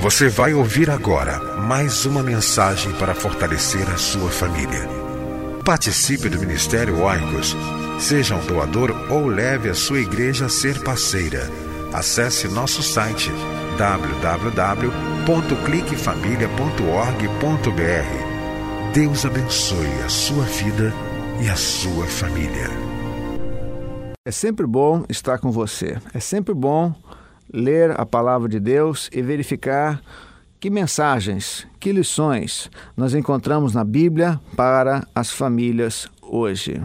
Você vai ouvir agora mais uma mensagem para fortalecer a sua família. Participe do Ministério Oicos. Seja um doador ou leve a sua igreja a ser parceira. Acesse nosso site www.cliquefamilia.org.br. Deus abençoe a sua vida e a sua família. É sempre bom estar com você. É sempre bom ler a palavra de Deus e verificar que mensagens, que lições nós encontramos na Bíblia para as famílias hoje.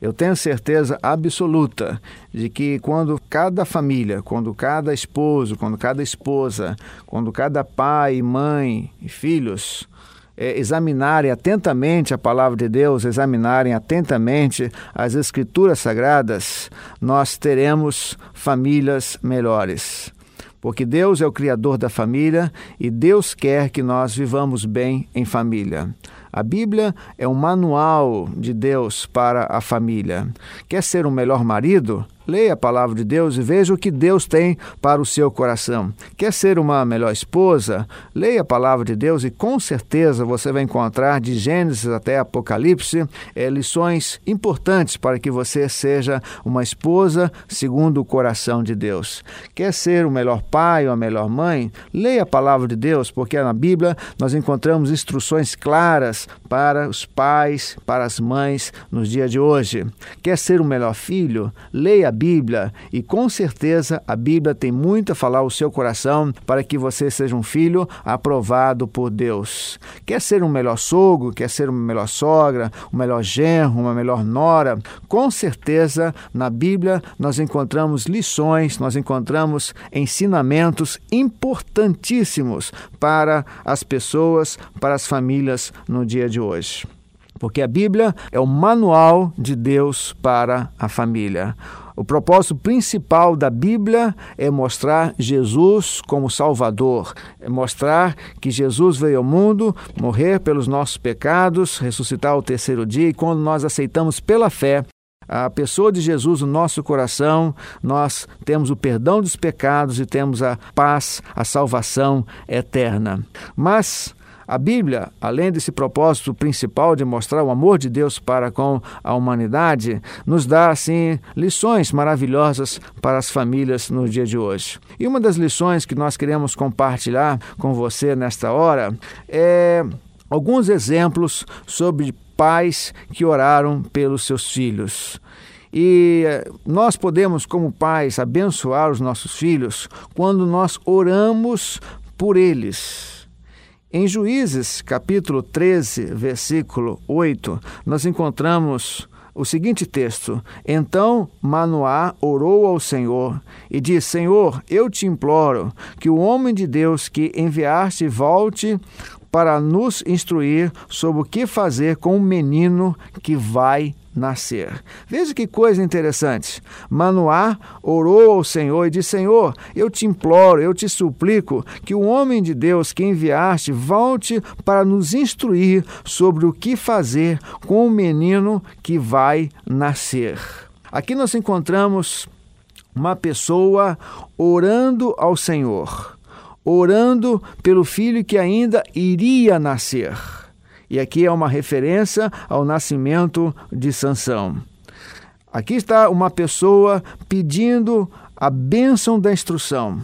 Eu tenho certeza absoluta de que quando cada família, quando cada esposo, quando cada esposa, quando cada pai, mãe e filhos é, examinarem atentamente a palavra de Deus, examinarem atentamente as Escrituras Sagradas, nós teremos famílias melhores. Porque Deus é o Criador da família e Deus quer que nós vivamos bem em família. A Bíblia é um manual de Deus para a família. Quer ser um melhor marido? Leia a palavra de Deus e veja o que Deus tem para o seu coração. Quer ser uma melhor esposa? Leia a palavra de Deus e com certeza você vai encontrar de Gênesis até Apocalipse é, lições importantes para que você seja uma esposa segundo o coração de Deus. Quer ser o melhor pai ou a melhor mãe? Leia a palavra de Deus, porque na Bíblia nós encontramos instruções claras para os pais, para as mães nos dias de hoje. Quer ser o melhor filho? Leia Bíblia e com certeza a Bíblia tem muito a falar ao seu coração para que você seja um filho aprovado por Deus. Quer ser um melhor sogro, quer ser uma melhor sogra, um melhor genro, uma melhor nora? Com certeza na Bíblia nós encontramos lições, nós encontramos ensinamentos importantíssimos para as pessoas, para as famílias no dia de hoje porque a Bíblia é o manual de Deus para a família. O propósito principal da Bíblia é mostrar Jesus como Salvador, é mostrar que Jesus veio ao mundo morrer pelos nossos pecados, ressuscitar ao terceiro dia, e quando nós aceitamos pela fé a pessoa de Jesus no nosso coração, nós temos o perdão dos pecados e temos a paz, a salvação eterna. Mas a Bíblia, além desse propósito principal de mostrar o amor de Deus para com a humanidade, nos dá, assim, lições maravilhosas para as famílias no dia de hoje. E uma das lições que nós queremos compartilhar com você nesta hora é alguns exemplos sobre pais que oraram pelos seus filhos. E nós podemos, como pais, abençoar os nossos filhos quando nós oramos por eles em Juízes, capítulo 13, versículo 8, nós encontramos o seguinte texto: Então Manoá orou ao Senhor e disse: Senhor, eu te imploro que o homem de Deus que enviaste volte para nos instruir sobre o que fazer com o menino que vai nascer. Veja que coisa interessante. Manoá orou ao Senhor e disse: Senhor, eu te imploro, eu te suplico que o homem de Deus que enviaste volte para nos instruir sobre o que fazer com o menino que vai nascer. Aqui nós encontramos uma pessoa orando ao Senhor, orando pelo filho que ainda iria nascer. E aqui é uma referência ao nascimento de Sansão. Aqui está uma pessoa pedindo a bênção da instrução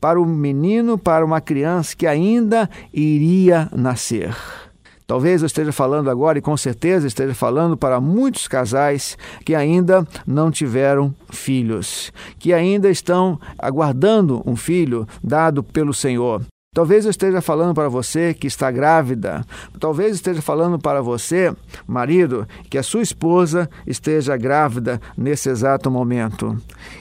para o menino, para uma criança que ainda iria nascer. Talvez eu esteja falando agora, e com certeza esteja falando para muitos casais que ainda não tiveram filhos, que ainda estão aguardando um filho dado pelo Senhor. Talvez eu esteja falando para você que está grávida. Talvez esteja falando para você, marido, que a sua esposa esteja grávida nesse exato momento.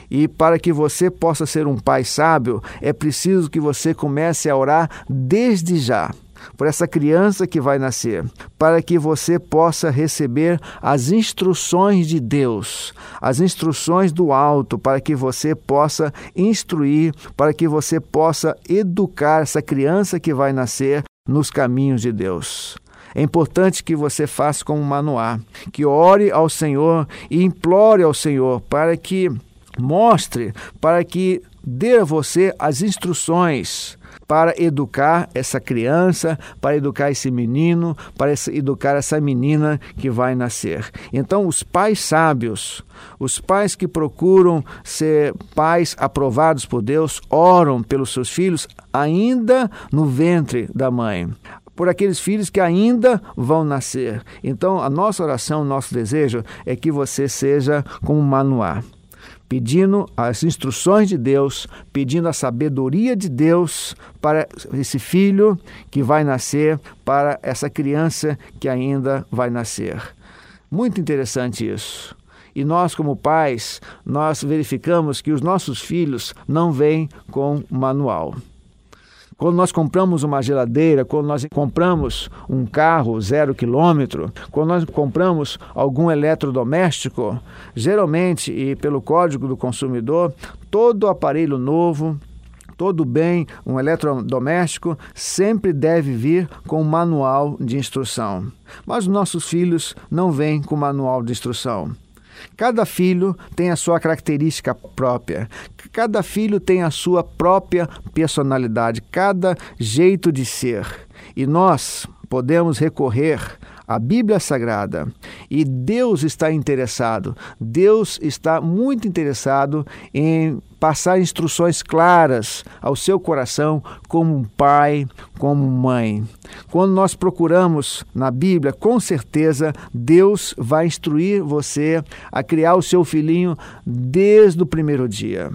E para que você possa ser um pai sábio, é preciso que você comece a orar desde já por essa criança que vai nascer, para que você possa receber as instruções de Deus, as instruções do alto, para que você possa instruir, para que você possa educar essa criança que vai nascer nos caminhos de Deus. É importante que você faça como Manoá, que ore ao Senhor e implore ao Senhor para que mostre, para que dê a você as instruções para educar essa criança, para educar esse menino, para educar essa menina que vai nascer. Então, os pais sábios, os pais que procuram ser pais aprovados por Deus, oram pelos seus filhos ainda no ventre da mãe por aqueles filhos que ainda vão nascer. Então, a nossa oração, o nosso desejo é que você seja como Manoá pedindo as instruções de Deus, pedindo a sabedoria de Deus para esse filho que vai nascer, para essa criança que ainda vai nascer. Muito interessante isso. E nós, como pais, nós verificamos que os nossos filhos não vêm com manual. Quando nós compramos uma geladeira, quando nós compramos um carro zero quilômetro, quando nós compramos algum eletrodoméstico, geralmente, e pelo Código do Consumidor, todo aparelho novo, todo bem, um eletrodoméstico, sempre deve vir com um manual de instrução. Mas nossos filhos não vêm com manual de instrução. Cada filho tem a sua característica própria, cada filho tem a sua própria personalidade, cada jeito de ser. E nós podemos recorrer à Bíblia Sagrada e Deus está interessado, Deus está muito interessado em passar instruções claras ao seu coração como pai, como mãe. Quando nós procuramos na Bíblia, com certeza Deus vai instruir você a criar o seu filhinho desde o primeiro dia.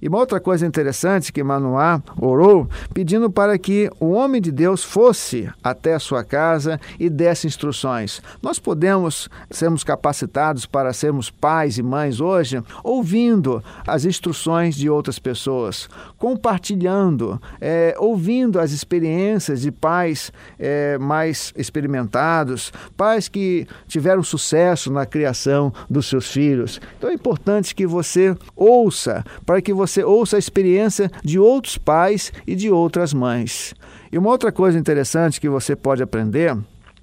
E uma outra coisa interessante que Manoá orou, pedindo para que o homem de Deus fosse até a sua casa e desse instruções. Nós podemos sermos capacitados para sermos pais e mães hoje, ouvindo as instruções de outras pessoas, compartilhando, é, ouvindo as experiências de pais é, mais experimentados, pais que tiveram sucesso na criação dos seus filhos. Então é importante que você ouça, para que você você ouça a experiência de outros pais e de outras mães. E uma outra coisa interessante que você pode aprender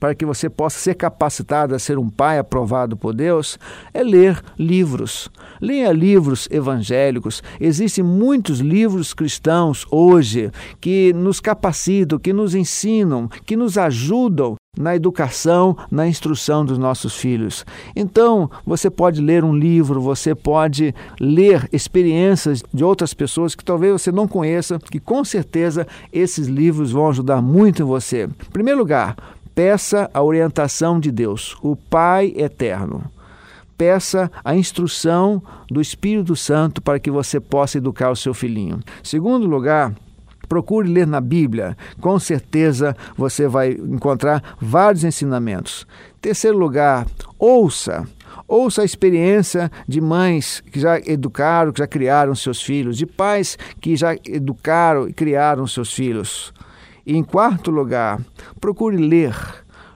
para que você possa ser capacitado a ser um pai aprovado por Deus, é ler livros. Leia livros evangélicos. Existem muitos livros cristãos hoje que nos capacitam, que nos ensinam, que nos ajudam na educação, na instrução dos nossos filhos. Então, você pode ler um livro, você pode ler experiências de outras pessoas que talvez você não conheça, que com certeza esses livros vão ajudar muito em você. Em primeiro lugar, peça a orientação de Deus, o Pai eterno. Peça a instrução do Espírito Santo para que você possa educar o seu filhinho. Segundo lugar, Procure ler na Bíblia, com certeza você vai encontrar vários ensinamentos. Terceiro lugar, ouça. Ouça a experiência de mães que já educaram, que já criaram seus filhos, de pais que já educaram e criaram seus filhos. E em quarto lugar, procure ler.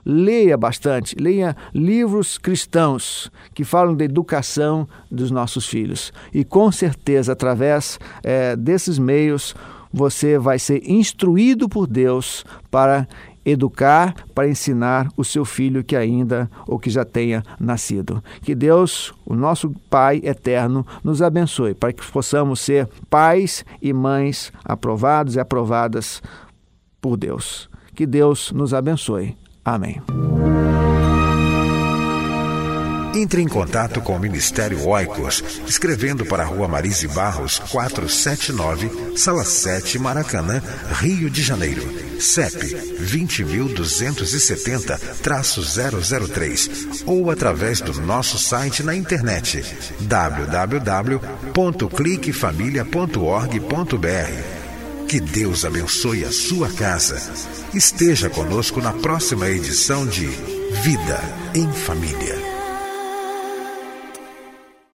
Leia bastante, leia livros cristãos que falam da educação dos nossos filhos. E com certeza, através é, desses meios, você vai ser instruído por Deus para educar, para ensinar o seu filho que ainda ou que já tenha nascido. Que Deus, o nosso Pai eterno, nos abençoe para que possamos ser pais e mães aprovados e aprovadas por Deus. Que Deus nos abençoe. Amém. Entre em contato com o Ministério Oicos, escrevendo para a Rua Marise Barros, 479, Sala 7, Maracanã, Rio de Janeiro. CEP 20.270-003 ou através do nosso site na internet www.cliquefamilia.org.br. Que Deus abençoe a sua casa. Esteja conosco na próxima edição de Vida em Família.